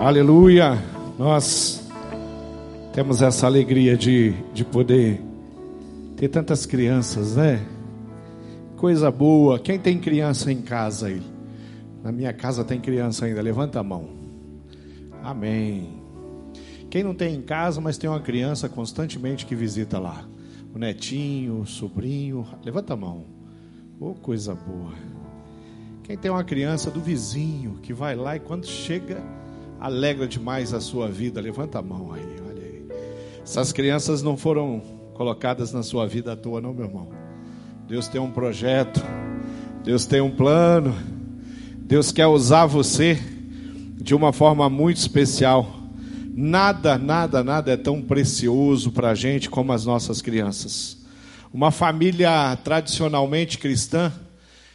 Aleluia! Nós temos essa alegria de, de poder ter tantas crianças, né? Coisa boa. Quem tem criança em casa aí? Na minha casa tem criança ainda. Levanta a mão. Amém. Quem não tem em casa, mas tem uma criança constantemente que visita lá? O netinho, o sobrinho. Levanta a mão. Oh, coisa boa. Quem tem uma criança do vizinho que vai lá e quando chega alegra demais a sua vida. Levanta a mão aí, olha aí. Essas crianças não foram colocadas na sua vida à toa, não, meu irmão. Deus tem um projeto, Deus tem um plano, Deus quer usar você de uma forma muito especial. Nada, nada, nada é tão precioso para a gente como as nossas crianças. Uma família tradicionalmente cristã,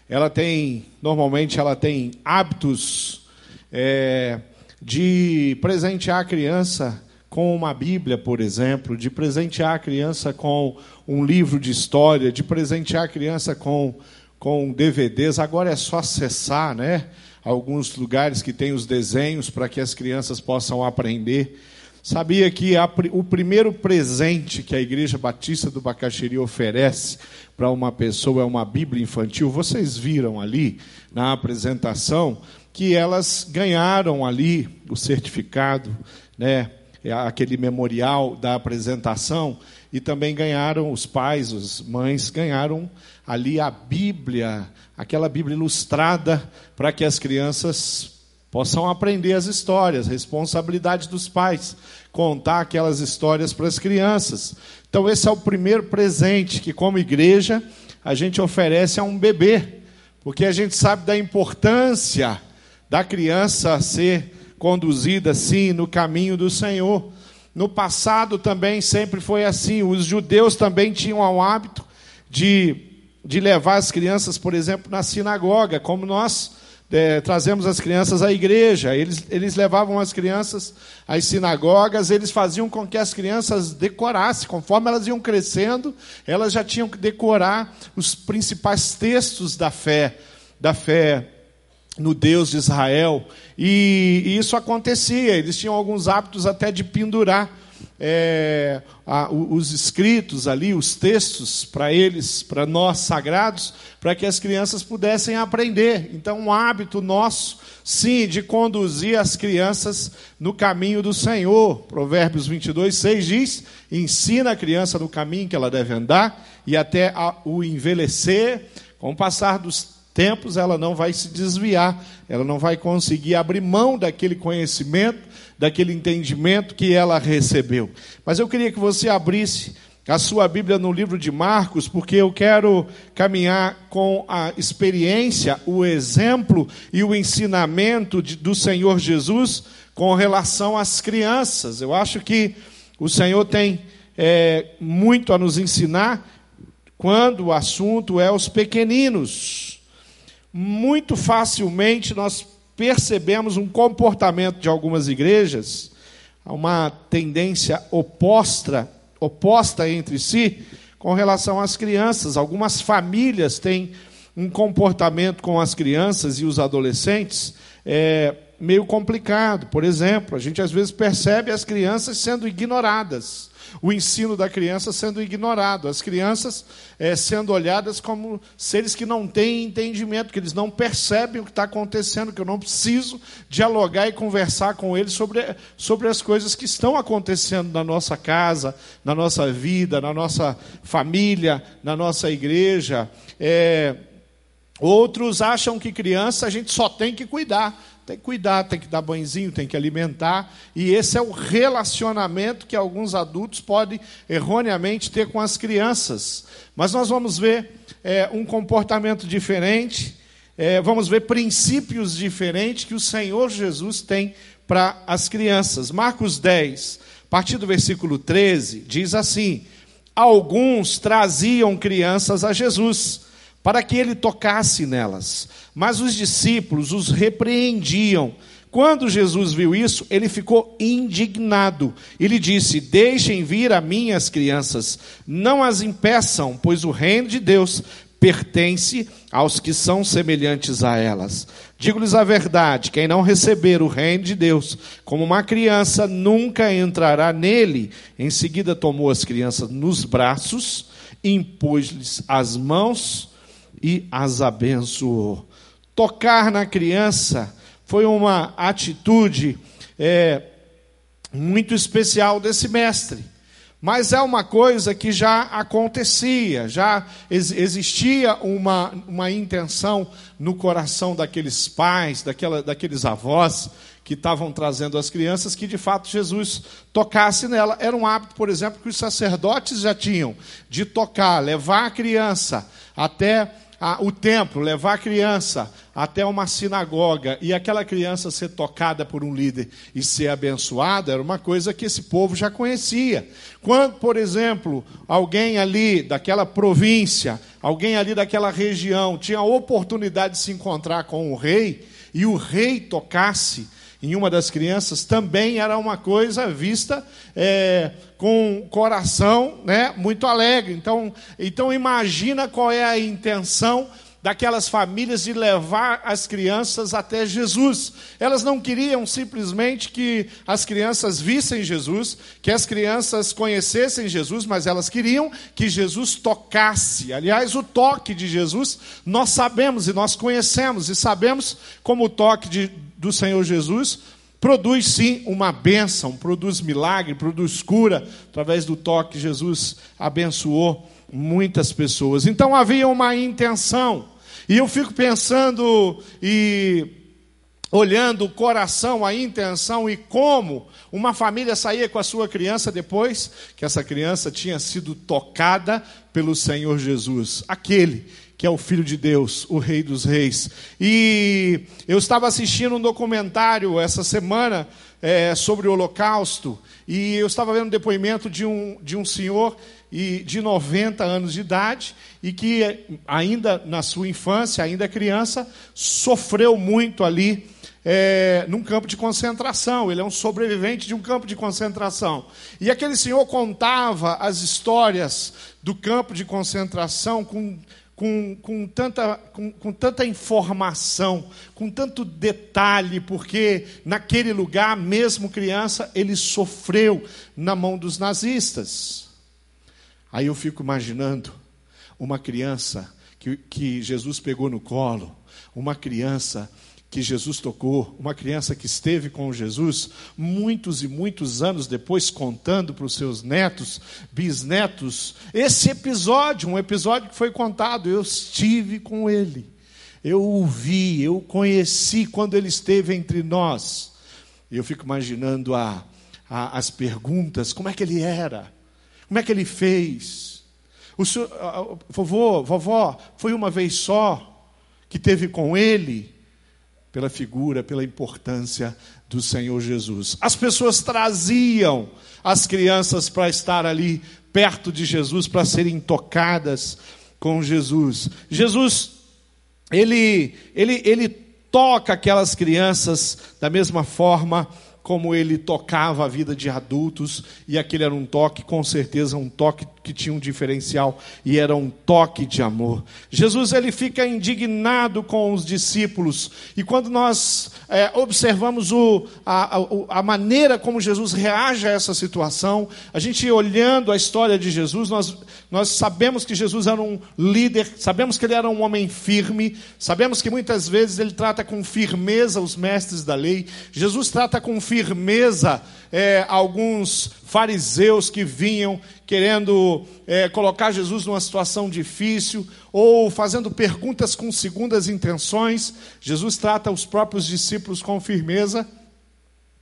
ela tem, normalmente, ela tem hábitos é, de presentear a criança com uma Bíblia, por exemplo, de presentear a criança com um livro de história, de presentear a criança com, com DVDs. Agora é só acessar, né? Alguns lugares que tem os desenhos para que as crianças possam aprender. Sabia que a, o primeiro presente que a Igreja Batista do Bacaxiri oferece para uma pessoa é uma Bíblia infantil? Vocês viram ali na apresentação que elas ganharam ali o certificado, né, aquele memorial da apresentação, e também ganharam, os pais, as mães, ganharam ali a Bíblia, aquela Bíblia ilustrada, para que as crianças possam aprender as histórias, responsabilidade dos pais, contar aquelas histórias para as crianças. Então, esse é o primeiro presente que, como igreja, a gente oferece a um bebê, porque a gente sabe da importância da criança ser conduzida assim no caminho do Senhor. No passado também sempre foi assim. Os judeus também tinham o hábito de, de levar as crianças, por exemplo, na sinagoga, como nós é, trazemos as crianças à igreja. Eles, eles levavam as crianças às sinagogas, eles faziam com que as crianças decorassem. Conforme elas iam crescendo, elas já tinham que decorar os principais textos da fé, da fé no Deus de Israel. E, e, isso acontecia, eles tinham alguns hábitos até de pendurar é, a, os escritos ali, os textos para eles, para nós sagrados, para que as crianças pudessem aprender. Então, um hábito nosso, sim, de conduzir as crianças no caminho do Senhor. Provérbios 22, 6 diz: ensina a criança no caminho que ela deve andar, e até o envelhecer, com o passar dos tempos, ela não vai se desviar, ela não vai conseguir abrir mão daquele conhecimento, daquele entendimento que ela recebeu. Mas eu queria que você abrisse a sua Bíblia no livro de Marcos, porque eu quero caminhar com a experiência, o exemplo e o ensinamento de, do Senhor Jesus com relação às crianças. Eu acho que o Senhor tem é, muito a nos ensinar quando o assunto é os pequeninos muito facilmente nós percebemos um comportamento de algumas igrejas, uma tendência oposta, oposta entre si com relação às crianças. Algumas famílias têm um comportamento com as crianças e os adolescentes é, meio complicado. Por exemplo, a gente às vezes percebe as crianças sendo ignoradas o ensino da criança sendo ignorado, as crianças é, sendo olhadas como seres que não têm entendimento, que eles não percebem o que está acontecendo, que eu não preciso dialogar e conversar com eles sobre, sobre as coisas que estão acontecendo na nossa casa, na nossa vida, na nossa família, na nossa igreja. É, outros acham que criança a gente só tem que cuidar tem que cuidar, tem que dar banhozinho, tem que alimentar. E esse é o relacionamento que alguns adultos podem erroneamente ter com as crianças. Mas nós vamos ver é, um comportamento diferente, é, vamos ver princípios diferentes que o Senhor Jesus tem para as crianças. Marcos 10, a partir do versículo 13, diz assim: Alguns traziam crianças a Jesus para que ele tocasse nelas. Mas os discípulos os repreendiam. Quando Jesus viu isso, ele ficou indignado. Ele disse: Deixem vir a mim as crianças, não as impeçam, pois o reino de Deus pertence aos que são semelhantes a elas. Digo-lhes a verdade: quem não receber o reino de Deus como uma criança nunca entrará nele. Em seguida, tomou as crianças nos braços, impôs-lhes as mãos e as abençoou. Tocar na criança foi uma atitude é, muito especial desse mestre. Mas é uma coisa que já acontecia, já existia uma, uma intenção no coração daqueles pais, daquela, daqueles avós que estavam trazendo as crianças, que de fato Jesus tocasse nela. Era um hábito, por exemplo, que os sacerdotes já tinham, de tocar, levar a criança até a, o templo, levar a criança até uma sinagoga e aquela criança ser tocada por um líder e ser abençoada, era uma coisa que esse povo já conhecia. Quando, por exemplo, alguém ali daquela província, alguém ali daquela região tinha a oportunidade de se encontrar com o rei e o rei tocasse em uma das crianças também era uma coisa vista é, com coração né, muito alegre. Então, então imagina qual é a intenção daquelas famílias de levar as crianças até Jesus. Elas não queriam simplesmente que as crianças vissem Jesus, que as crianças conhecessem Jesus, mas elas queriam que Jesus tocasse. Aliás, o toque de Jesus nós sabemos e nós conhecemos e sabemos como o toque de, do Senhor Jesus produz sim uma bênção, produz milagre, produz cura através do toque. Jesus abençoou muitas pessoas. Então havia uma intenção. E eu fico pensando e olhando o coração, a intenção e como uma família saía com a sua criança depois que essa criança tinha sido tocada pelo Senhor Jesus, aquele que é o Filho de Deus, o Rei dos Reis. E eu estava assistindo um documentário essa semana é, sobre o Holocausto, e eu estava vendo um depoimento de um, de um senhor e de 90 anos de idade e que ainda na sua infância, ainda criança, sofreu muito ali é, num campo de concentração. Ele é um sobrevivente de um campo de concentração. E aquele senhor contava as histórias do campo de concentração com com, com, tanta, com, com tanta informação, com tanto detalhe, porque naquele lugar, mesmo criança, ele sofreu na mão dos nazistas. Aí eu fico imaginando uma criança que, que Jesus pegou no colo, uma criança que Jesus tocou, uma criança que esteve com Jesus muitos e muitos anos depois, contando para os seus netos, bisnetos, esse episódio, um episódio que foi contado, eu estive com ele, eu o vi, eu o conheci quando ele esteve entre nós. E eu fico imaginando a, a, as perguntas: como é que ele era? Como é que ele fez? O senhor, vovô, vovó, foi uma vez só que teve com ele? Pela figura, pela importância do Senhor Jesus. As pessoas traziam as crianças para estar ali perto de Jesus, para serem tocadas com Jesus. Jesus, ele, ele, ele toca aquelas crianças da mesma forma como ele tocava a vida de adultos, e aquele era um toque, com certeza, um toque que tinha um diferencial, e era um toque de amor. Jesus ele fica indignado com os discípulos, e quando nós é, observamos o, a, a, a maneira como Jesus reage a essa situação, a gente olhando a história de Jesus, nós, nós sabemos que Jesus era um líder, sabemos que ele era um homem firme, sabemos que muitas vezes ele trata com firmeza os mestres da lei, Jesus trata com firmeza firmeza é, alguns fariseus que vinham querendo é, colocar Jesus numa situação difícil ou fazendo perguntas com segundas intenções. Jesus trata os próprios discípulos com firmeza,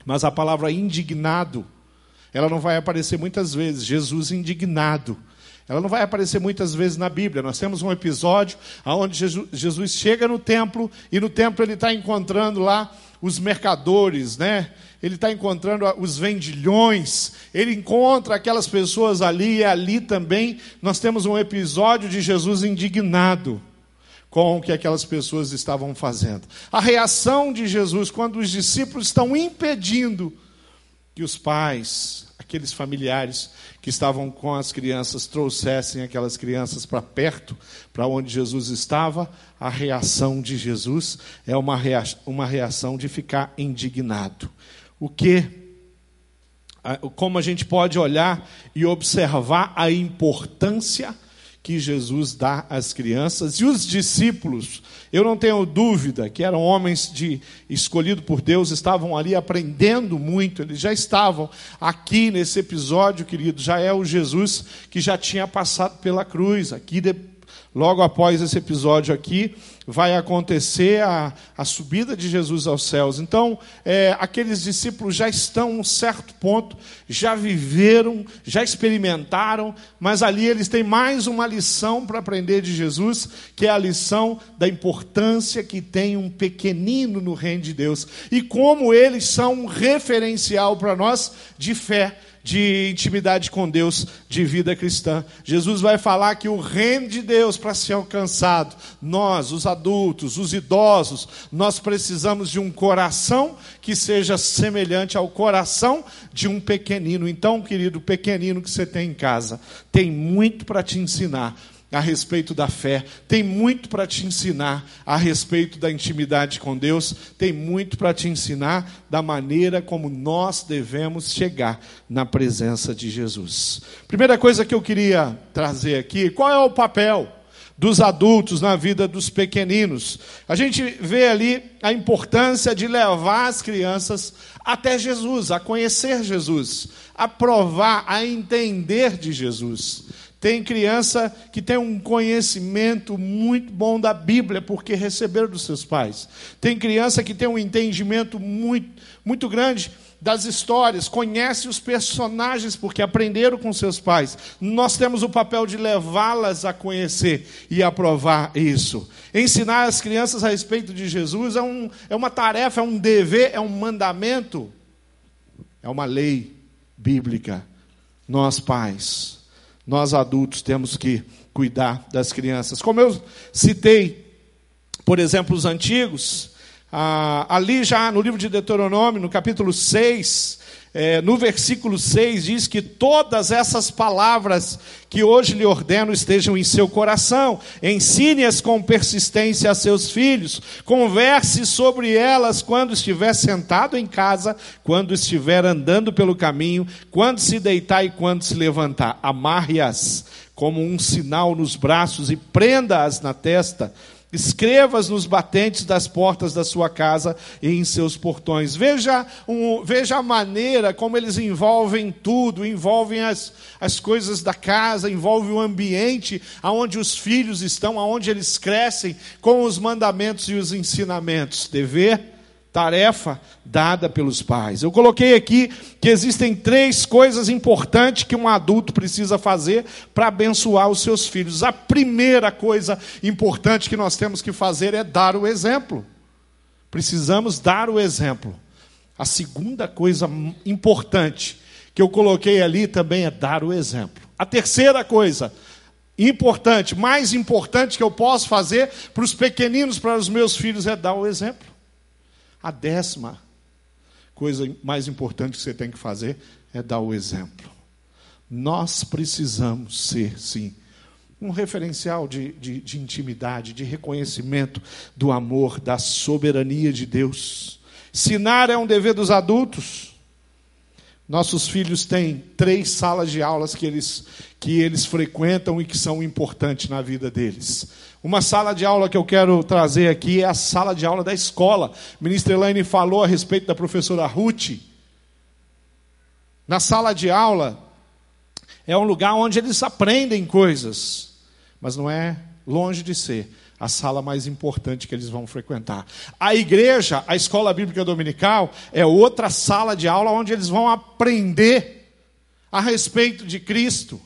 mas a palavra indignado, ela não vai aparecer muitas vezes. Jesus indignado. Ela não vai aparecer muitas vezes na Bíblia. Nós temos um episódio onde Jesus chega no templo e no templo ele está encontrando lá os mercadores, né? Ele está encontrando os vendilhões, ele encontra aquelas pessoas ali e ali também nós temos um episódio de Jesus indignado com o que aquelas pessoas estavam fazendo. A reação de Jesus quando os discípulos estão impedindo que os pais aqueles familiares que estavam com as crianças trouxessem aquelas crianças para perto, para onde Jesus estava, a reação de Jesus é uma reação de ficar indignado. O que como a gente pode olhar e observar a importância que Jesus dá às crianças e os discípulos, eu não tenho dúvida que eram homens de escolhido por Deus, estavam ali aprendendo muito, eles já estavam aqui nesse episódio, querido, já é o Jesus que já tinha passado pela cruz, aqui de, logo após esse episódio aqui, vai acontecer a, a subida de Jesus aos céus. Então, é, aqueles discípulos já estão a um certo ponto, já viveram, já experimentaram, mas ali eles têm mais uma lição para aprender de Jesus, que é a lição da importância que tem um pequenino no reino de Deus e como eles são um referencial para nós de fé de intimidade com Deus, de vida cristã. Jesus vai falar que o reino de Deus, para ser alcançado, nós, os adultos, os idosos, nós precisamos de um coração que seja semelhante ao coração de um pequenino. Então, querido pequenino que você tem em casa, tem muito para te ensinar a respeito da fé, tem muito para te ensinar a respeito da intimidade com Deus, tem muito para te ensinar da maneira como nós devemos chegar na presença de Jesus. Primeira coisa que eu queria trazer aqui, qual é o papel dos adultos na vida dos pequeninos? A gente vê ali a importância de levar as crianças até Jesus, a conhecer Jesus, a provar, a entender de Jesus. Tem criança que tem um conhecimento muito bom da Bíblia, porque receberam dos seus pais. Tem criança que tem um entendimento muito, muito grande das histórias, conhece os personagens porque aprenderam com seus pais. Nós temos o papel de levá-las a conhecer e aprovar isso. Ensinar as crianças a respeito de Jesus é, um, é uma tarefa, é um dever, é um mandamento, é uma lei bíblica. Nós, pais, nós adultos temos que cuidar das crianças. Como eu citei, por exemplo, os antigos, ah, ali já no livro de Deuteronômio, no capítulo 6, é, no versículo 6 diz que todas essas palavras que hoje lhe ordeno estejam em seu coração, ensine-as com persistência a seus filhos, converse sobre elas quando estiver sentado em casa, quando estiver andando pelo caminho, quando se deitar e quando se levantar. Amarre-as como um sinal nos braços e prenda-as na testa Escrevas nos batentes das portas da sua casa e em seus portões. Veja, um, veja a maneira como eles envolvem tudo, envolvem as, as coisas da casa, envolve o ambiente aonde os filhos estão, aonde eles crescem, com os mandamentos e os ensinamentos. Dever, tarefa dada pelos pais. Eu coloquei aqui que existem três coisas importantes que um adulto precisa fazer para abençoar os seus filhos. A primeira coisa importante que nós temos que fazer é dar o exemplo. Precisamos dar o exemplo. A segunda coisa importante que eu coloquei ali também é dar o exemplo. A terceira coisa importante, mais importante que eu posso fazer para os pequeninos, para os meus filhos, é dar o exemplo. A décima coisa mais importante que você tem que fazer é dar o exemplo. Nós precisamos ser, sim, um referencial de, de, de, intimidade, de reconhecimento do amor, da soberania de Deus. Ensinar é um dever dos adultos. Nossos filhos têm três salas de aulas que eles, que eles frequentam e que são importantes na vida deles. Uma sala de aula que eu quero trazer aqui é a sala de aula da escola. A ministra Elaine falou a respeito da professora Ruth. Na sala de aula é um lugar onde eles aprendem coisas, mas não é longe de ser a sala mais importante que eles vão frequentar. A igreja, a escola bíblica dominical, é outra sala de aula onde eles vão aprender a respeito de Cristo,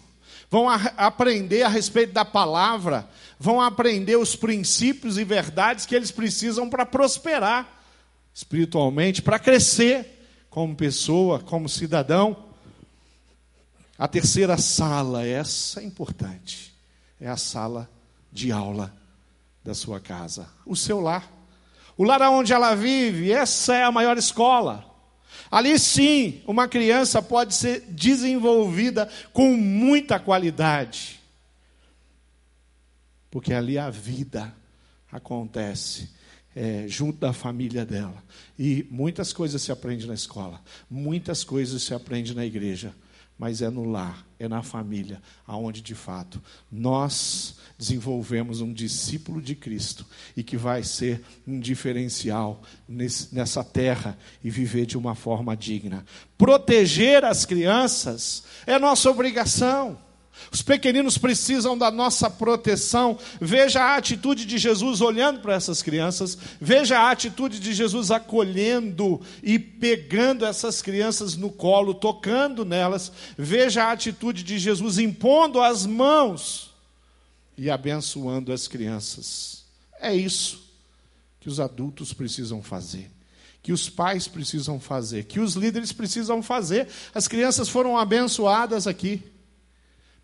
vão a aprender a respeito da palavra, vão aprender os princípios e verdades que eles precisam para prosperar espiritualmente, para crescer como pessoa, como cidadão. A terceira sala, essa é importante, é a sala de aula da sua casa, o seu lar. O lar onde ela vive, essa é a maior escola. Ali sim, uma criança pode ser desenvolvida com muita qualidade. Porque ali a vida acontece é, junto da família dela. E muitas coisas se aprende na escola, muitas coisas se aprende na igreja mas é no lar, é na família, aonde de fato nós desenvolvemos um discípulo de Cristo e que vai ser um diferencial nesse, nessa terra e viver de uma forma digna. Proteger as crianças é nossa obrigação. Os pequeninos precisam da nossa proteção. Veja a atitude de Jesus olhando para essas crianças, veja a atitude de Jesus acolhendo e pegando essas crianças no colo, tocando nelas. Veja a atitude de Jesus impondo as mãos e abençoando as crianças. É isso que os adultos precisam fazer que os pais precisam fazer, que os líderes precisam fazer. As crianças foram abençoadas aqui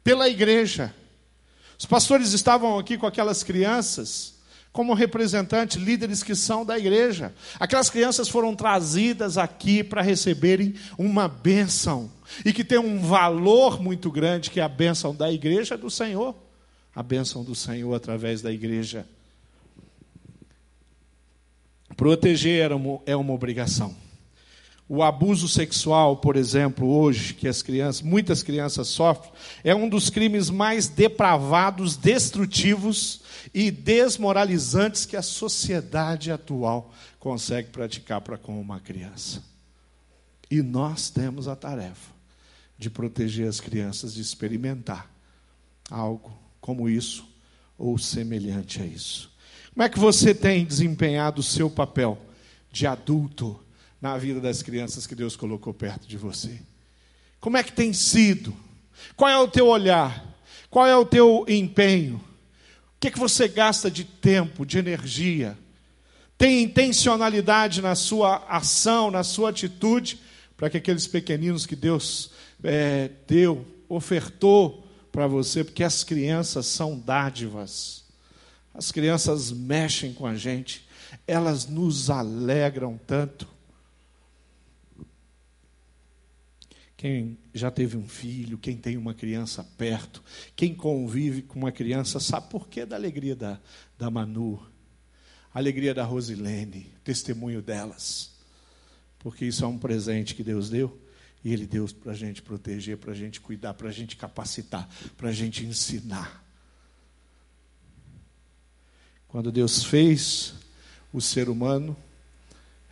pela igreja. Os pastores estavam aqui com aquelas crianças, como representantes, líderes que são da igreja. Aquelas crianças foram trazidas aqui para receberem uma bênção, e que tem um valor muito grande, que é a bênção da igreja do Senhor. A bênção do Senhor através da igreja. Proteger é uma obrigação. O abuso sexual, por exemplo, hoje, que as crianças, muitas crianças sofrem, é um dos crimes mais depravados, destrutivos e desmoralizantes que a sociedade atual consegue praticar para com uma criança. E nós temos a tarefa de proteger as crianças de experimentar algo como isso ou semelhante a isso. Como é que você tem desempenhado o seu papel de adulto na vida das crianças que Deus colocou perto de você? Como é que tem sido? Qual é o teu olhar? Qual é o teu empenho? O que, é que você gasta de tempo, de energia? Tem intencionalidade na sua ação, na sua atitude, para que aqueles pequeninos que Deus é, deu, ofertou para você, porque as crianças são dádivas. As crianças mexem com a gente, elas nos alegram tanto. Quem já teve um filho, quem tem uma criança perto, quem convive com uma criança, sabe por que da alegria da, da Manu, a alegria da Rosilene, testemunho delas. Porque isso é um presente que Deus deu e Ele deu para a gente proteger, para a gente cuidar, para a gente capacitar, para a gente ensinar. Quando Deus fez o ser humano,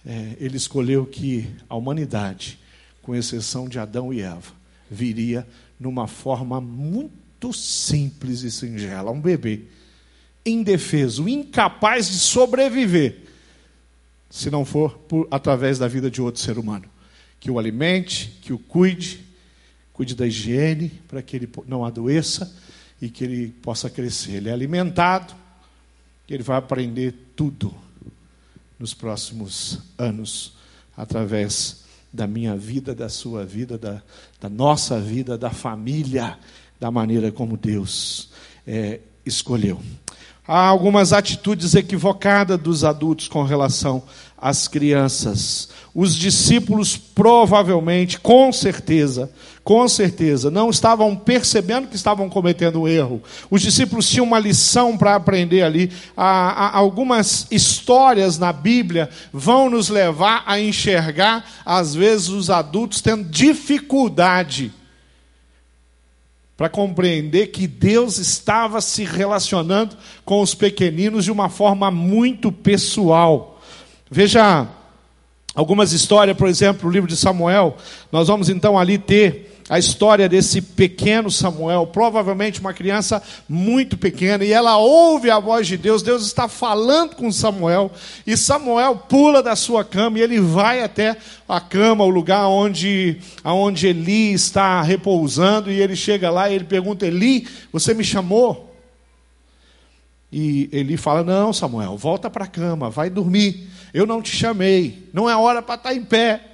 é, Ele escolheu que a humanidade com exceção de Adão e Eva, viria numa forma muito simples e singela, um bebê indefeso, incapaz de sobreviver, se não for por, através da vida de outro ser humano, que o alimente, que o cuide, cuide da higiene para que ele não adoeça e que ele possa crescer. Ele é alimentado, ele vai aprender tudo nos próximos anos através da minha vida, da sua vida, da, da nossa vida, da família, da maneira como Deus é, escolheu. Há algumas atitudes equivocadas dos adultos com relação às crianças. Os discípulos provavelmente, com certeza, com certeza, não estavam percebendo que estavam cometendo um erro. Os discípulos tinham uma lição para aprender ali. Algumas histórias na Bíblia vão nos levar a enxergar, às vezes, os adultos tendo dificuldade para compreender que Deus estava se relacionando com os pequeninos de uma forma muito pessoal. Veja algumas histórias, por exemplo, o livro de Samuel, nós vamos então ali ter a história desse pequeno Samuel, provavelmente uma criança muito pequena, e ela ouve a voz de Deus, Deus está falando com Samuel, e Samuel pula da sua cama e ele vai até a cama, o lugar onde, onde Eli está repousando, e ele chega lá e ele pergunta: Eli, você me chamou? E Eli fala: Não, Samuel, volta para a cama, vai dormir. Eu não te chamei, não é hora para estar em pé.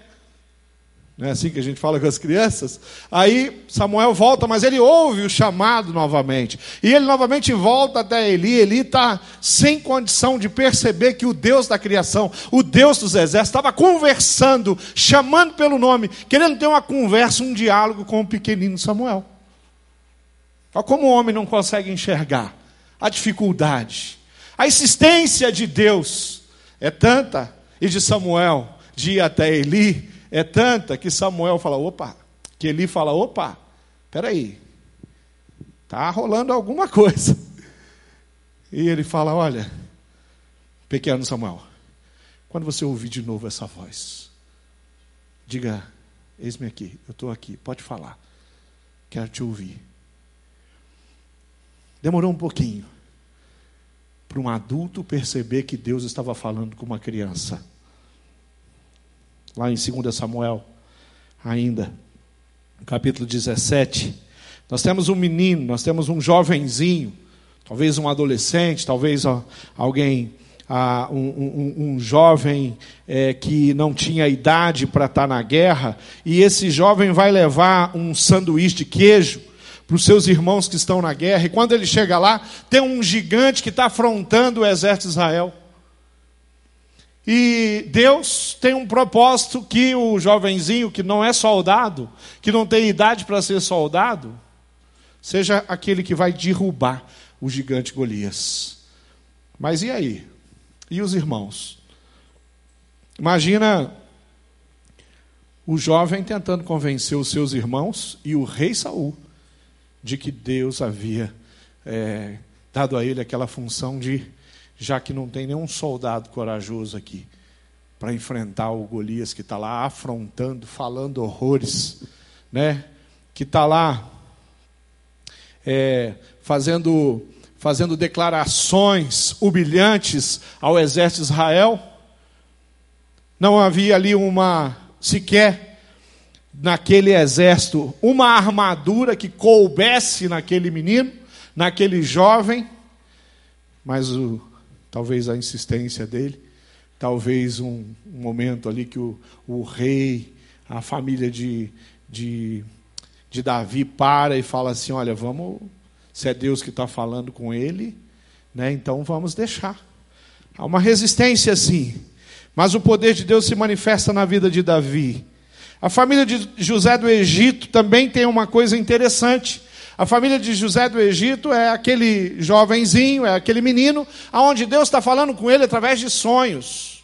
Não é assim que a gente fala com as crianças? Aí Samuel volta, mas ele ouve o chamado novamente. E ele novamente volta até Eli. Eli está sem condição de perceber que o Deus da criação, o Deus dos exércitos, estava conversando, chamando pelo nome, querendo ter uma conversa, um diálogo com o pequenino Samuel. Olha como o homem não consegue enxergar a dificuldade. A insistência de Deus é tanta, e de Samuel de ir até Eli é tanta que Samuel fala, opa, que Eli fala, opa, peraí, tá rolando alguma coisa. E ele fala, olha, pequeno Samuel, quando você ouvir de novo essa voz, diga, eis-me aqui, eu estou aqui, pode falar, quero te ouvir. Demorou um pouquinho para um adulto perceber que Deus estava falando com uma criança lá em 2 Samuel, ainda, capítulo 17. Nós temos um menino, nós temos um jovenzinho, talvez um adolescente, talvez alguém, um, um, um, jovem é, que não tinha idade para estar na guerra, e esse jovem vai levar um sanduíche de queijo para os seus irmãos que estão na guerra, e quando ele chega lá, tem um gigante que está afrontando o exército de Israel. E Deus tem um propósito que o jovenzinho que não é soldado, que não tem idade para ser soldado, seja aquele que vai derrubar o gigante Golias. Mas e aí? E os irmãos? Imagina o jovem tentando convencer os seus irmãos e o rei Saul de que Deus havia é, dado a ele aquela função de já que não tem nenhum soldado corajoso aqui para enfrentar o Golias que está lá afrontando, falando horrores, né? Que está lá é, fazendo fazendo declarações humilhantes ao exército de Israel. Não havia ali uma sequer naquele exército uma armadura que coubesse naquele menino, naquele jovem, mas o, talvez a insistência dele, talvez um, um momento ali que o, o, rei, a família de, de, de Davi para e fala assim: olha, vamos, se é Deus que está falando com ele, né, então vamos deixar. Há uma resistência sim, mas o poder de Deus se manifesta na vida de Davi. A família de José do Egito também tem uma coisa interessante. A família de José do Egito é aquele jovenzinho, é aquele menino, aonde Deus está falando com ele através de sonhos.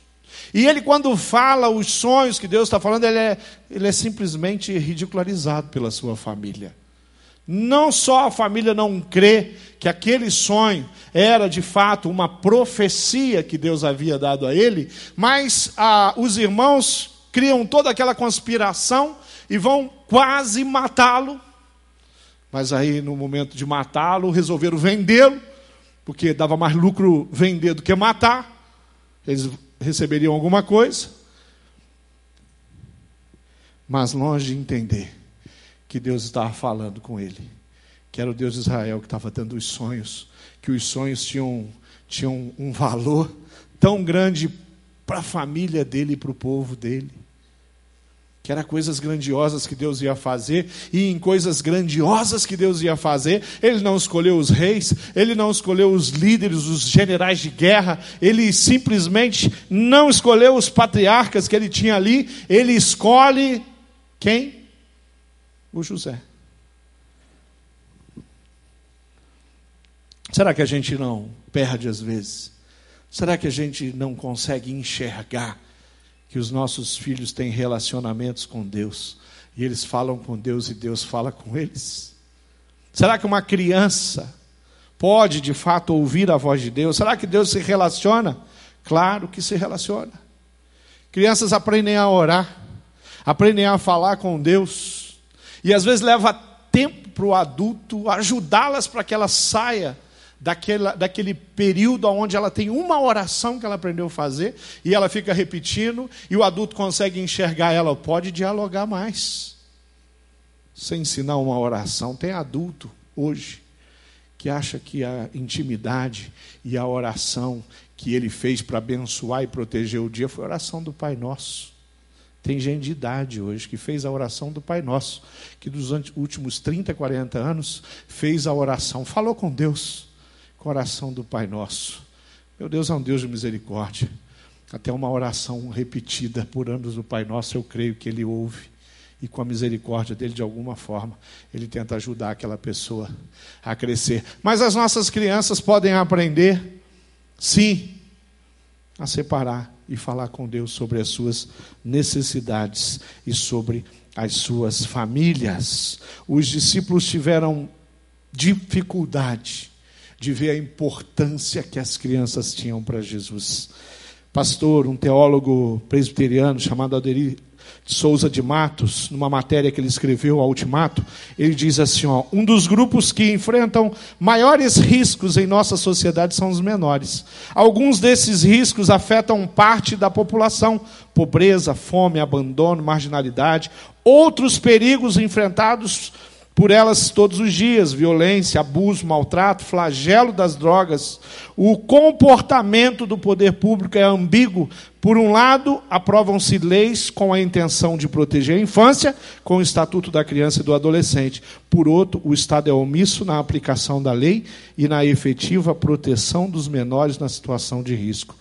E ele, quando fala os sonhos que Deus está falando, ele é, ele é simplesmente ridicularizado pela sua família. Não só a família não crê que aquele sonho era de fato uma profecia que Deus havia dado a ele, mas ah, os irmãos criam toda aquela conspiração e vão quase matá-lo mas aí, no momento de matá-lo, resolveram vendê-lo, porque dava mais lucro vender do que matar. Eles receberiam alguma coisa. Mas longe de entender que Deus estava falando com ele, que era o Deus de Israel que estava dando os sonhos, que os sonhos tinham, tinham um valor tão grande para a família dele e para o povo dele que era coisas grandiosas que Deus ia fazer, e em coisas grandiosas que Deus ia fazer, Ele não escolheu os reis, Ele não escolheu os líderes, os generais de guerra, Ele simplesmente não escolheu os patriarcas que Ele tinha ali, Ele escolhe quem? O José. Será que a gente não perde às vezes? Será que a gente não consegue enxergar? que os nossos filhos têm relacionamentos com Deus e eles falam com Deus e Deus fala com eles? Será que uma criança pode de fato ouvir a voz de Deus? Será que Deus se relaciona? Claro que se relaciona. Crianças aprendem a orar, aprendem a falar com Deus, e às vezes leva tempo para o adulto ajudá-las para que ela saia daquela, daquele período onde ela tem uma oração que ela aprendeu a fazer e ela fica repetindo e o adulto consegue enxergar ela, pode dialogar mais. Sem ensinar uma oração, tem adulto hoje que acha que a intimidade e a oração que ele fez para abençoar e proteger o dia foi a oração do Pai Nosso. Tem gente de idade hoje que fez a oração do Pai Nosso, que dos últimos 30, 40 anos fez a oração, falou com Deus, com a oração do Pai Nosso. Meu Deus é um Deus de misericórdia. Até uma oração repetida por anos do Pai Nosso, eu creio que Ele ouve. E com a misericórdia dele, de alguma forma, ele tenta ajudar aquela pessoa a crescer. Mas as nossas crianças podem aprender, sim, a separar e falar com Deus sobre as suas necessidades e sobre as suas famílias. Os discípulos tiveram dificuldade de ver a importância que as crianças tinham para Jesus. Pastor, um teólogo presbiteriano chamado Aderi de Souza de Matos, numa matéria que ele escreveu ao Ultimato, ele diz assim: ó, um dos grupos que enfrentam maiores riscos em nossa sociedade são os menores. Alguns desses riscos afetam parte da população: pobreza, fome, abandono, marginalidade. Outros perigos enfrentados por elas todos os dias: violência, abuso, maltrato, flagelo das drogas. O comportamento do poder público é ambíguo. Por um lado, aprovam-se leis com a intenção de proteger a infância, com o Estatuto da Criança e do Adolescente. Por outro, o Estado é omisso na aplicação da lei e na efetiva proteção dos menores na situação de risco.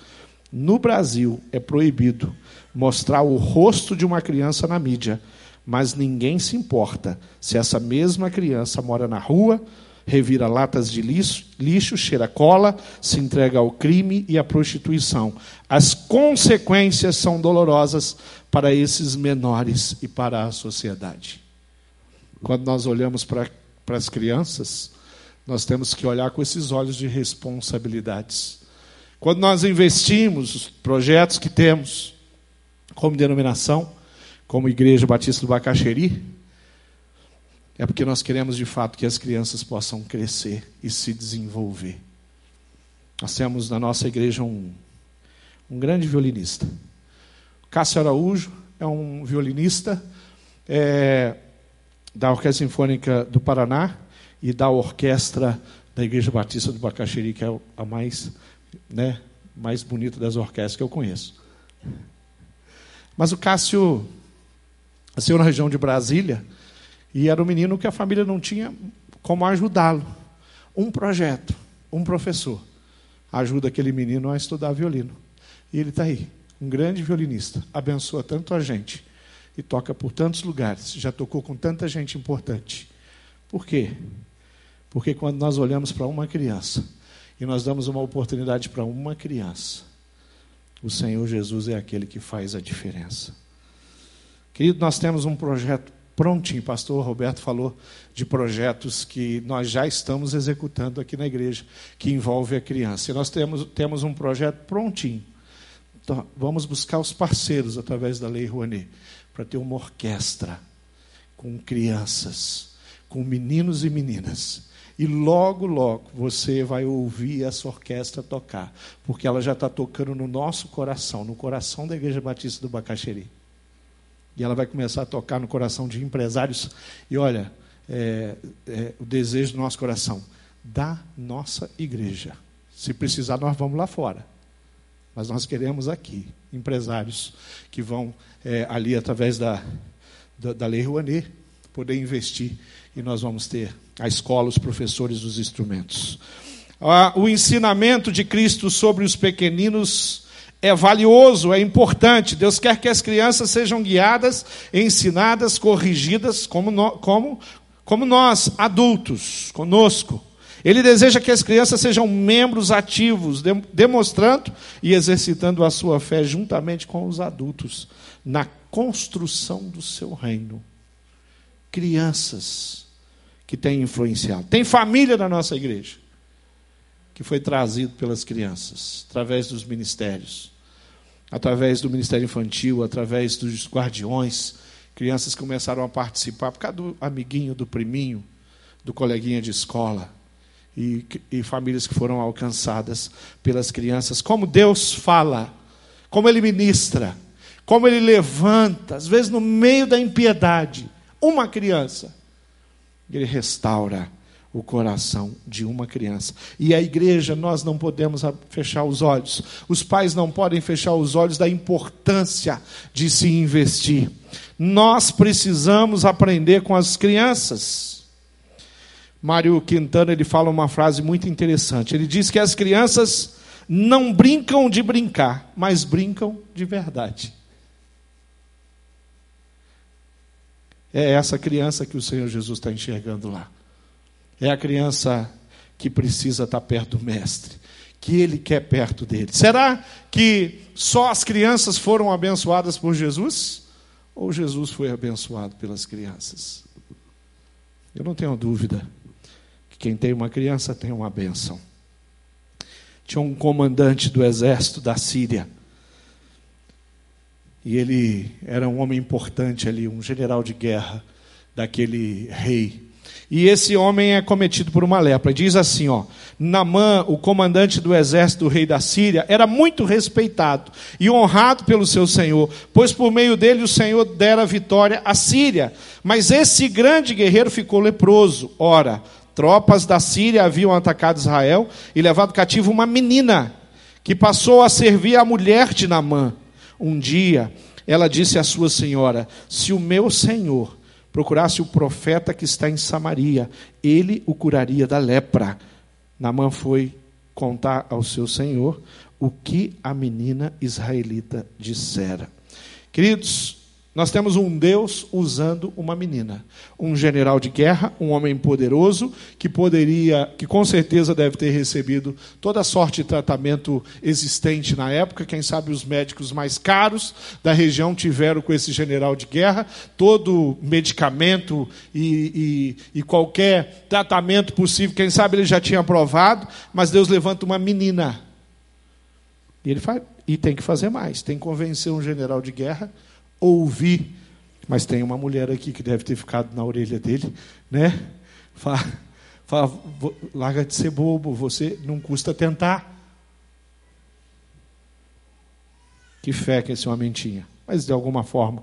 No Brasil, é proibido mostrar o rosto de uma criança na mídia mas ninguém se importa se essa mesma criança mora na rua, revira latas de lixo, lixo, cheira cola, se entrega ao crime e à prostituição. As consequências são dolorosas para esses menores e para a sociedade. Quando nós olhamos para, para as crianças, nós temos que olhar com esses olhos de responsabilidades. Quando nós investimos os projetos que temos como denominação, como Igreja Batista do Bacaxeri, é porque nós queremos de fato que as crianças possam crescer e se desenvolver. Nós temos na nossa igreja um, um grande violinista. Cássio Araújo é um violinista é, da Orquestra Sinfônica do Paraná e da Orquestra da Igreja Batista do Bacaxeri, que é a mais, né, mais bonita das orquestras que eu conheço. Mas o Cássio nasceu na região de Brasília e era um menino que a família não tinha como ajudá-lo. Um projeto, um professor, ajuda aquele menino a estudar violino. E ele está aí, um grande violinista, abençoa tanto a gente e toca por tantos lugares, já tocou com tanta gente importante. Por quê? Porque quando nós olhamos para uma criança e nós damos uma oportunidade para uma criança, o Senhor Jesus é aquele que faz a diferença. Querido, nós temos um projeto prontinho. Pastor Roberto falou de projetos que nós já estamos executando aqui na igreja, que envolve a criança. E nós temos, temos um projeto prontinho. Então, vamos buscar os parceiros através da Lei Rouanet, para ter uma orquestra com crianças, com meninos e meninas. E logo, logo você vai ouvir essa orquestra tocar, porque ela já está tocando no nosso coração, no coração da Igreja Batista do Bacaxeri. E ela vai começar a tocar no coração de empresários. E olha, é, é, o desejo do nosso coração, da nossa igreja. Se precisar, nós vamos lá fora. Mas nós queremos aqui empresários que vão é, ali através da, da, da Lei Rouanet poder investir e nós vamos ter a escola, os professores dos instrumentos. Ah, o ensinamento de Cristo sobre os pequeninos é valioso, é importante. Deus quer que as crianças sejam guiadas, ensinadas, corrigidas, como, no, como, como nós, adultos, conosco. Ele deseja que as crianças sejam membros ativos, de, demonstrando e exercitando a sua fé juntamente com os adultos na construção do seu reino. Crianças que têm influenciado. Tem família na nossa igreja que foi trazido pelas crianças, através dos ministérios através do Ministério Infantil, através dos guardiões. Crianças começaram a participar por causa do amiguinho, do priminho, do coleguinha de escola. E, e famílias que foram alcançadas pelas crianças. Como Deus fala, como Ele ministra, como Ele levanta, às vezes no meio da impiedade, uma criança. Ele restaura o coração de uma criança. E a igreja, nós não podemos fechar os olhos. Os pais não podem fechar os olhos da importância de se investir. Nós precisamos aprender com as crianças. Mário Quintana ele fala uma frase muito interessante. Ele diz que as crianças não brincam de brincar, mas brincam de verdade. É essa criança que o Senhor Jesus está enxergando lá. É a criança que precisa estar perto do Mestre, que ele quer perto dele. Será que só as crianças foram abençoadas por Jesus? Ou Jesus foi abençoado pelas crianças? Eu não tenho dúvida que quem tem uma criança tem uma bênção. Tinha um comandante do exército da Síria e ele era um homem importante ali, um general de guerra daquele rei. E esse homem é cometido por uma lepra. Diz assim, ó: Namã, o comandante do exército do rei da Síria, era muito respeitado e honrado pelo seu senhor, pois por meio dele o senhor dera vitória à Síria. Mas esse grande guerreiro ficou leproso. Ora, tropas da Síria haviam atacado Israel e levado cativo uma menina que passou a servir a mulher de Namã. Um dia, ela disse à sua senhora: Se o meu senhor procurasse o profeta que está em Samaria, ele o curaria da lepra. Namã foi contar ao seu senhor o que a menina israelita dissera. Queridos, nós temos um Deus usando uma menina, um general de guerra, um homem poderoso que poderia, que com certeza deve ter recebido toda sorte de tratamento existente na época. Quem sabe os médicos mais caros da região tiveram com esse general de guerra todo medicamento e, e, e qualquer tratamento possível. Quem sabe ele já tinha aprovado, mas Deus levanta uma menina e ele faz, e tem que fazer mais, tem que convencer um general de guerra ouvir. Mas tem uma mulher aqui que deve ter ficado na orelha dele, né? Fala, fala, larga de ser bobo, você não custa tentar. Que fé que esse homem tinha. Mas de alguma forma,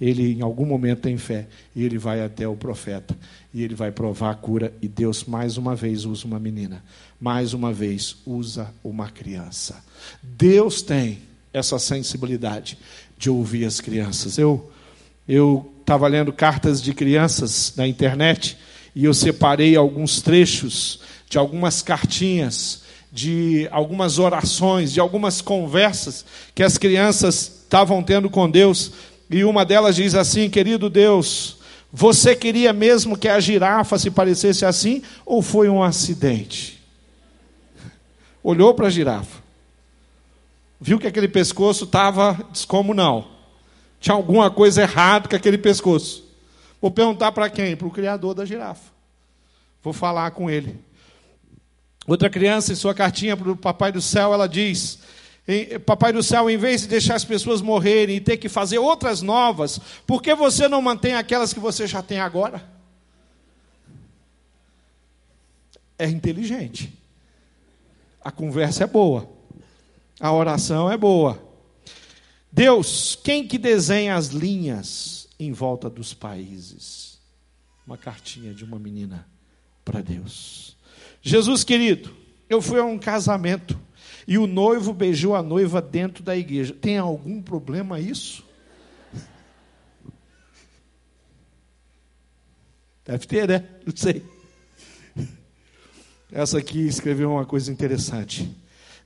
ele em algum momento tem fé. E ele vai até o profeta. E ele vai provar a cura. E Deus mais uma vez usa uma menina. Mais uma vez usa uma criança. Deus tem essa sensibilidade de ouvir as crianças. Eu eu estava lendo cartas de crianças na internet e eu separei alguns trechos de algumas cartinhas, de algumas orações, de algumas conversas que as crianças estavam tendo com Deus. E uma delas diz assim: Querido Deus, você queria mesmo que a girafa se parecesse assim ou foi um acidente? Olhou para a girafa viu que aquele pescoço estava descomunal. Tinha alguma coisa errada com aquele pescoço. Vou perguntar para quem? Para o criador da girafa. Vou falar com ele. Outra criança, em sua cartinha para o Papai do Céu, ela diz: Papai do Céu, em vez de deixar as pessoas morrerem e ter que fazer outras novas, por que você não mantém aquelas que você já tem agora? É inteligente. A conversa é boa. A oração é boa. Deus, quem que desenha as linhas em volta dos países? Uma cartinha de uma menina para Deus. Jesus querido, eu fui a um casamento e o noivo beijou a noiva dentro da igreja. Tem algum problema isso? Deve ter, né? Não sei. Essa aqui escreveu uma coisa interessante.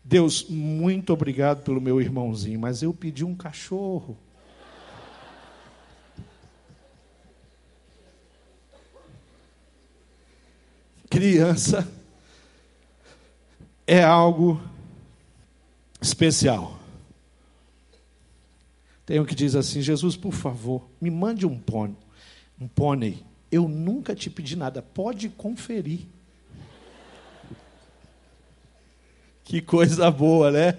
Deus, muito obrigado pelo meu irmãozinho, mas eu pedi um cachorro. Criança é algo especial. Tem um que diz assim: Jesus, por favor, me mande um pônei. Um pônei. Eu nunca te pedi nada, pode conferir. Que coisa boa, né?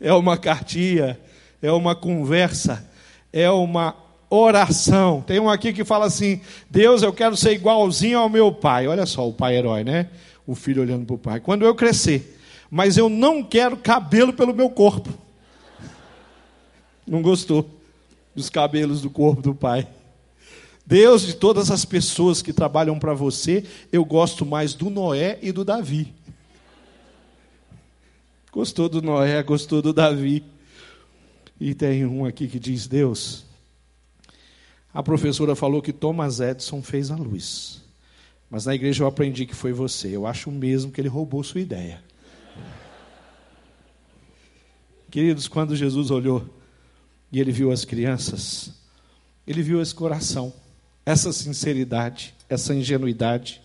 É uma cartinha, é uma conversa, é uma oração. Tem um aqui que fala assim: Deus, eu quero ser igualzinho ao meu pai. Olha só, o pai herói, né? O filho olhando para o pai. Quando eu crescer, mas eu não quero cabelo pelo meu corpo. Não gostou dos cabelos do corpo do pai. Deus de todas as pessoas que trabalham para você, eu gosto mais do Noé e do Davi. Gostou do Noé, gostou do Davi. E tem um aqui que diz: Deus, a professora falou que Thomas Edison fez a luz. Mas na igreja eu aprendi que foi você. Eu acho mesmo que ele roubou sua ideia. Queridos, quando Jesus olhou e ele viu as crianças, ele viu esse coração essa sinceridade, essa ingenuidade,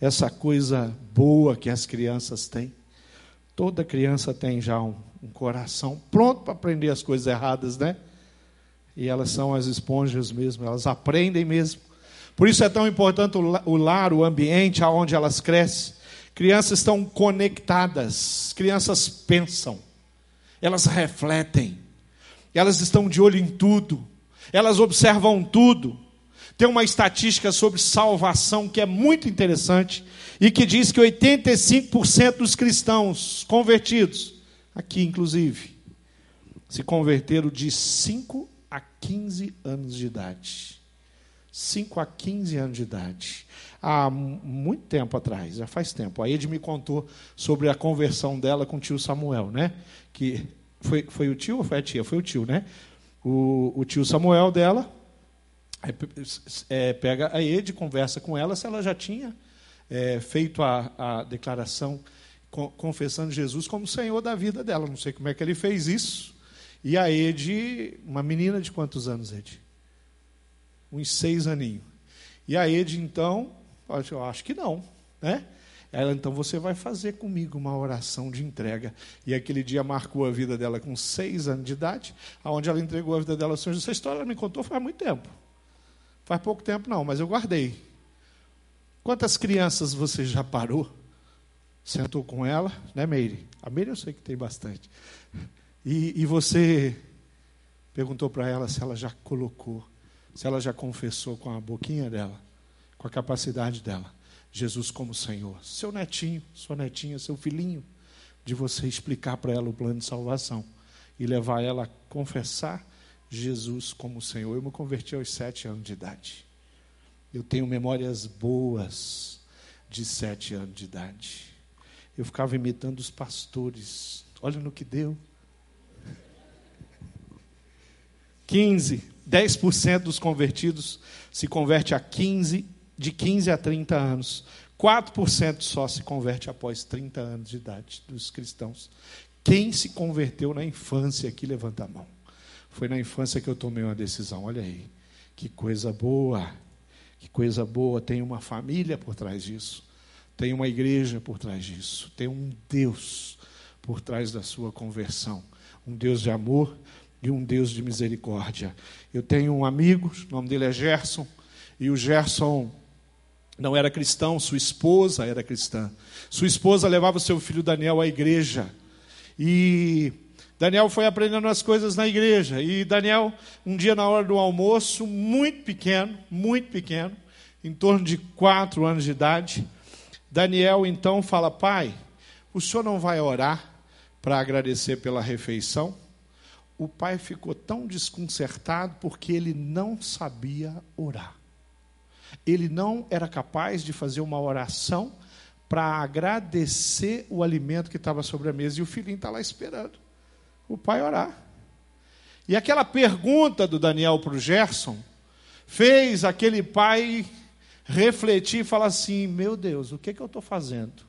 essa coisa boa que as crianças têm. Toda criança tem já um, um coração pronto para aprender as coisas erradas, né? E elas são as esponjas mesmo, elas aprendem mesmo. Por isso é tão importante o lar, o ambiente aonde elas crescem. Crianças estão conectadas, crianças pensam, elas refletem, elas estão de olho em tudo, elas observam tudo. Tem uma estatística sobre salvação que é muito interessante e que diz que 85% dos cristãos convertidos, aqui inclusive, se converteram de 5 a 15 anos de idade. 5 a 15 anos de idade. Há muito tempo atrás, já faz tempo. A Ed me contou sobre a conversão dela com o tio Samuel, né? Que foi, foi o tio ou foi a tia? Foi o tio, né? O, o tio Samuel dela é, pega a Ed, conversa com ela se ela já tinha é, feito a, a declaração co confessando Jesus como Senhor da vida dela. Não sei como é que ele fez isso. E a Ed, uma menina de quantos anos, Ed? Uns seis aninhos. E a Ed, então, eu acho que não, né? Ela, então, você vai fazer comigo uma oração de entrega. E aquele dia marcou a vida dela com seis anos de idade, aonde ela entregou a vida dela ao Senhor. Essa história ela me contou faz muito tempo. Faz pouco tempo não, mas eu guardei. Quantas crianças você já parou? Sentou com ela, né, Meire? A Meire eu sei que tem bastante. E, e você perguntou para ela se ela já colocou, se ela já confessou com a boquinha dela, com a capacidade dela, Jesus como Senhor. Seu netinho, sua netinha, seu filhinho, de você explicar para ela o plano de salvação e levar ela a confessar Jesus como Senhor. Eu me converti aos sete anos de idade. Eu tenho memórias boas de sete anos de idade. Eu ficava imitando os pastores. Olha no que deu. 15, 10% dos convertidos se converte a 15, de 15 a 30 anos. 4% só se converte após 30 anos de idade dos cristãos. Quem se converteu na infância aqui, levanta a mão. Foi na infância que eu tomei uma decisão. Olha aí, que coisa boa, que coisa boa. Tem uma família por trás disso, tem uma igreja por trás disso, tem um Deus por trás da sua conversão. Um Deus de amor e um Deus de misericórdia. Eu tenho um amigo, o nome dele é Gerson, e o Gerson não era cristão, sua esposa era cristã. Sua esposa levava o seu filho Daniel à igreja. E Daniel foi aprendendo as coisas na igreja. E Daniel, um dia na hora do almoço, muito pequeno, muito pequeno, em torno de quatro anos de idade, Daniel então fala: Pai, o senhor não vai orar para agradecer pela refeição? O pai ficou tão desconcertado porque ele não sabia orar. Ele não era capaz de fazer uma oração para agradecer o alimento que estava sobre a mesa e o filhinho está lá esperando o pai orar. E aquela pergunta do Daniel para o Gerson fez aquele pai refletir e falar assim: meu Deus, o que, que eu estou fazendo?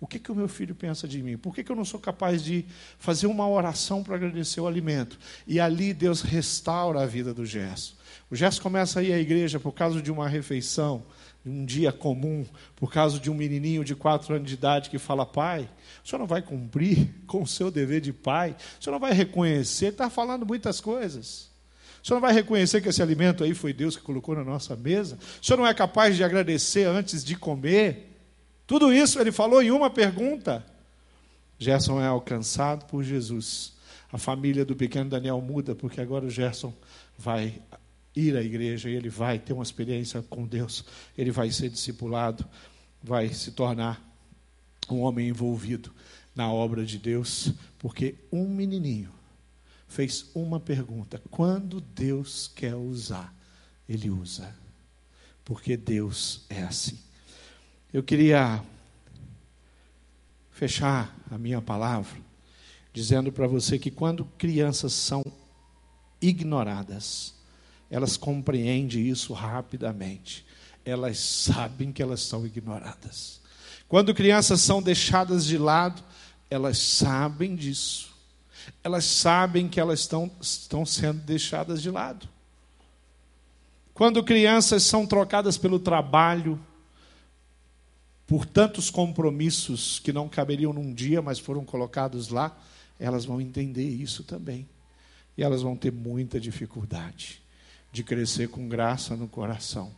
O que, que o meu filho pensa de mim? Por que, que eu não sou capaz de fazer uma oração para agradecer o alimento? E ali Deus restaura a vida do Gerson. O Gerson começa a ir à igreja por causa de uma refeição, um dia comum, por causa de um menininho de quatro anos de idade que fala, pai, o senhor não vai cumprir com o seu dever de pai, o senhor não vai reconhecer, está falando muitas coisas. O senhor não vai reconhecer que esse alimento aí foi Deus que colocou na nossa mesa? O senhor não é capaz de agradecer antes de comer? Tudo isso ele falou em uma pergunta. Gerson é alcançado por Jesus. A família do pequeno Daniel muda, porque agora o Gerson vai ir à igreja e ele vai ter uma experiência com Deus, ele vai ser discipulado, vai se tornar um homem envolvido na obra de Deus, porque um menininho fez uma pergunta: quando Deus quer usar Ele usa. Porque Deus é assim. Eu queria fechar a minha palavra dizendo para você que quando crianças são ignoradas, elas compreendem isso rapidamente. Elas sabem que elas são ignoradas. Quando crianças são deixadas de lado, elas sabem disso. Elas sabem que elas estão, estão sendo deixadas de lado. Quando crianças são trocadas pelo trabalho, por tantos compromissos que não caberiam num dia, mas foram colocados lá, elas vão entender isso também. E elas vão ter muita dificuldade de crescer com graça no coração.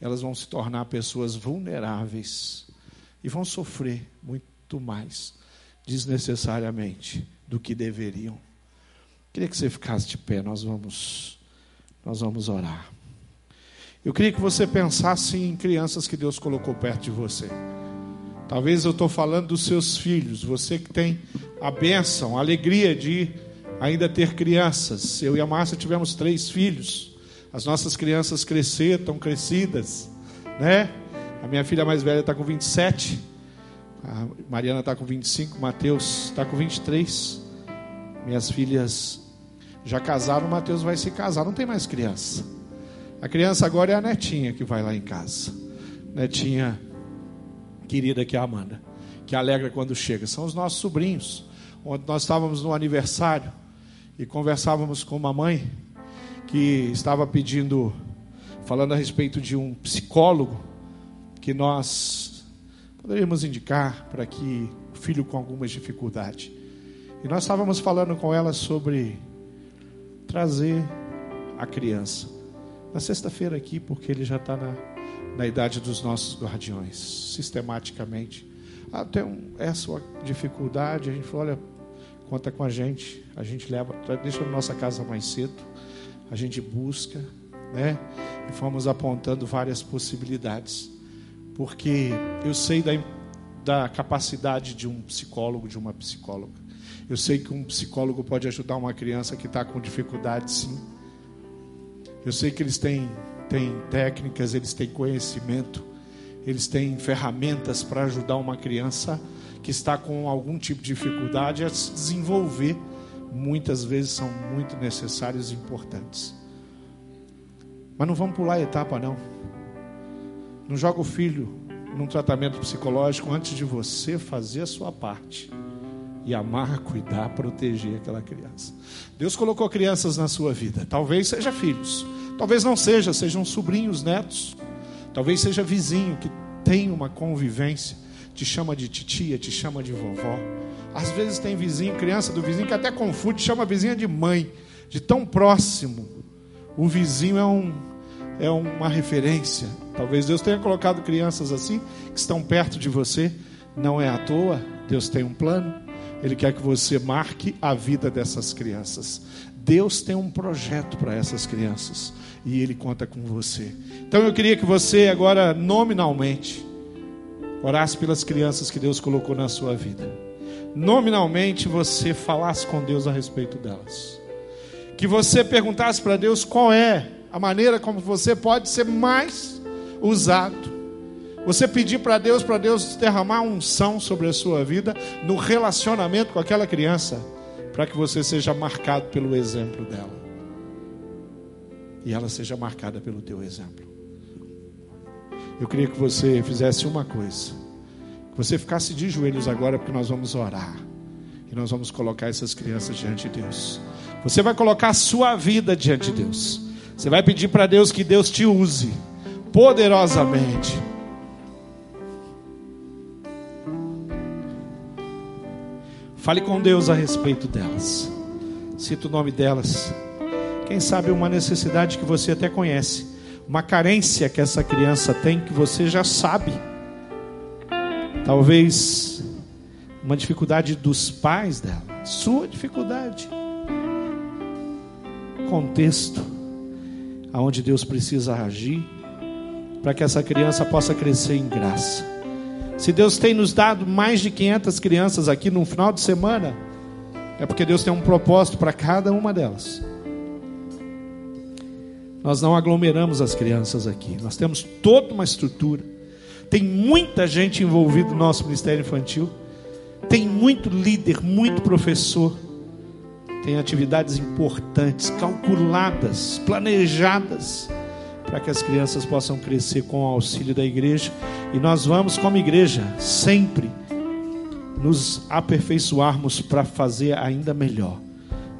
Elas vão se tornar pessoas vulneráveis e vão sofrer muito mais desnecessariamente do que deveriam. Queria que você ficasse de pé, nós vamos nós vamos orar. Eu queria que você pensasse em crianças que Deus colocou perto de você. Talvez eu estou falando dos seus filhos, você que tem a bênção, a alegria de ainda ter crianças. Eu e a Márcia tivemos três filhos. As nossas crianças cresceram, estão crescidas, né? A minha filha mais velha está com 27, a Mariana está com 25, Mateus está com 23. Minhas filhas já casaram, o Mateus vai se casar, não tem mais criança. A criança agora é a netinha que vai lá em casa. Netinha querida que é a Amanda, que alegra quando chega. São os nossos sobrinhos. Onde nós estávamos no aniversário e conversávamos com uma mãe que estava pedindo, falando a respeito de um psicólogo que nós poderíamos indicar para que o filho com algumas dificuldade. E nós estávamos falando com ela sobre trazer a criança na sexta-feira aqui, porque ele já está na, na idade dos nossos guardiões, sistematicamente. Ah, tem um, essa dificuldade, a gente falou, olha, conta com a gente, a gente leva, deixa na nossa casa mais cedo, a gente busca, né? E fomos apontando várias possibilidades, porque eu sei da, da capacidade de um psicólogo, de uma psicóloga. Eu sei que um psicólogo pode ajudar uma criança que está com dificuldade, sim. Eu sei que eles têm, têm técnicas, eles têm conhecimento, eles têm ferramentas para ajudar uma criança que está com algum tipo de dificuldade a se desenvolver. Muitas vezes são muito necessários e importantes. Mas não vamos pular a etapa, não. Não joga o filho num tratamento psicológico antes de você fazer a sua parte e amar, cuidar, proteger aquela criança. Deus colocou crianças na sua vida. Talvez seja filhos, talvez não seja, sejam sobrinhos, netos. Talvez seja vizinho que tem uma convivência, te chama de titia, te chama de vovó. Às vezes tem vizinho, criança do vizinho que até confunde, chama a vizinha de mãe, de tão próximo. O vizinho é um é uma referência. Talvez Deus tenha colocado crianças assim que estão perto de você, não é à toa. Deus tem um plano. Ele quer que você marque a vida dessas crianças. Deus tem um projeto para essas crianças e Ele conta com você. Então eu queria que você agora, nominalmente, orasse pelas crianças que Deus colocou na sua vida. Nominalmente você falasse com Deus a respeito delas. Que você perguntasse para Deus qual é a maneira como você pode ser mais usado você pedir para Deus, para Deus derramar unção sobre a sua vida no relacionamento com aquela criança, para que você seja marcado pelo exemplo dela. E ela seja marcada pelo teu exemplo. Eu queria que você fizesse uma coisa. Que você ficasse de joelhos agora, porque nós vamos orar. E nós vamos colocar essas crianças diante de Deus. Você vai colocar a sua vida diante de Deus. Você vai pedir para Deus que Deus te use poderosamente Fale com Deus a respeito delas. Cita o nome delas. Quem sabe uma necessidade que você até conhece, uma carência que essa criança tem que você já sabe. Talvez uma dificuldade dos pais dela, sua dificuldade. Contexto aonde Deus precisa agir para que essa criança possa crescer em graça. Se Deus tem nos dado mais de 500 crianças aqui no final de semana, é porque Deus tem um propósito para cada uma delas. Nós não aglomeramos as crianças aqui. Nós temos toda uma estrutura. Tem muita gente envolvida no nosso ministério infantil. Tem muito líder, muito professor. Tem atividades importantes, calculadas, planejadas, para que as crianças possam crescer com o auxílio da igreja. E nós vamos, como igreja, sempre nos aperfeiçoarmos para fazer ainda melhor.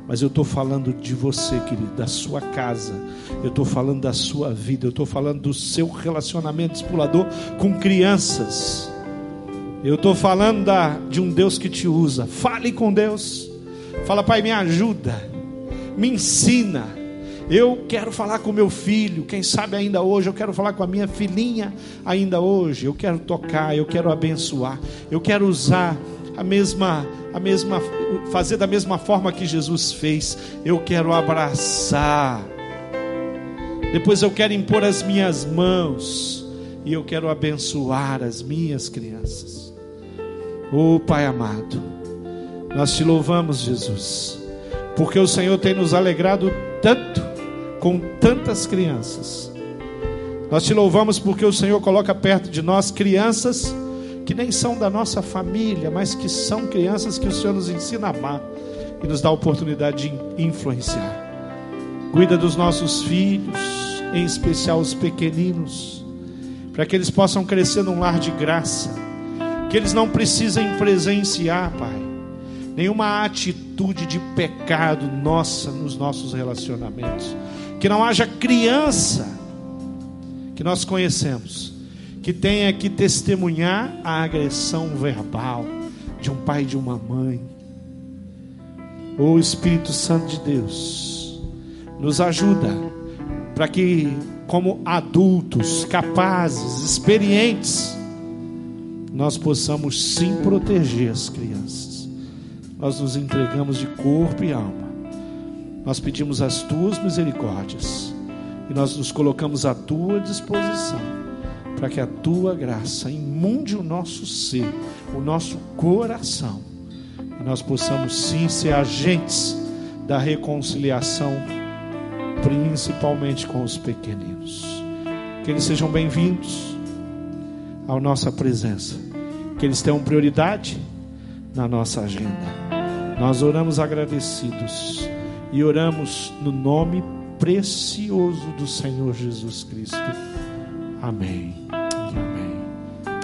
Mas eu estou falando de você, querido, da sua casa. Eu estou falando da sua vida. Eu estou falando do seu relacionamento explorador com crianças. Eu estou falando da, de um Deus que te usa. Fale com Deus. Fala, Pai, me ajuda. Me ensina. Eu quero falar com meu filho, quem sabe ainda hoje, eu quero falar com a minha filhinha ainda hoje. Eu quero tocar, eu quero abençoar, eu quero usar a mesma a mesma fazer da mesma forma que Jesus fez. Eu quero abraçar. Depois eu quero impor as minhas mãos e eu quero abençoar as minhas crianças. Oh, Pai amado, nós te louvamos, Jesus, porque o Senhor tem nos alegrado tanto com tantas crianças. Nós te louvamos porque o Senhor coloca perto de nós crianças que nem são da nossa família, mas que são crianças que o Senhor nos ensina a amar e nos dá a oportunidade de influenciar. Cuida dos nossos filhos, em especial os pequeninos, para que eles possam crescer num lar de graça, que eles não precisem presenciar, Pai, nenhuma atitude de pecado nossa nos nossos relacionamentos, que não haja criança que nós conhecemos que tenha que testemunhar a agressão verbal de um pai e de uma mãe. O Espírito Santo de Deus nos ajuda para que, como adultos capazes, experientes, nós possamos sim proteger as crianças. Nós nos entregamos de corpo e alma. Nós pedimos as tuas misericórdias e nós nos colocamos à tua disposição para que a tua graça imunde o nosso ser, o nosso coração, e nós possamos sim ser agentes da reconciliação, principalmente com os pequeninos. Que eles sejam bem-vindos à nossa presença, que eles tenham prioridade na nossa agenda. Nós oramos agradecidos e oramos no nome precioso do Senhor Jesus Cristo. Amém.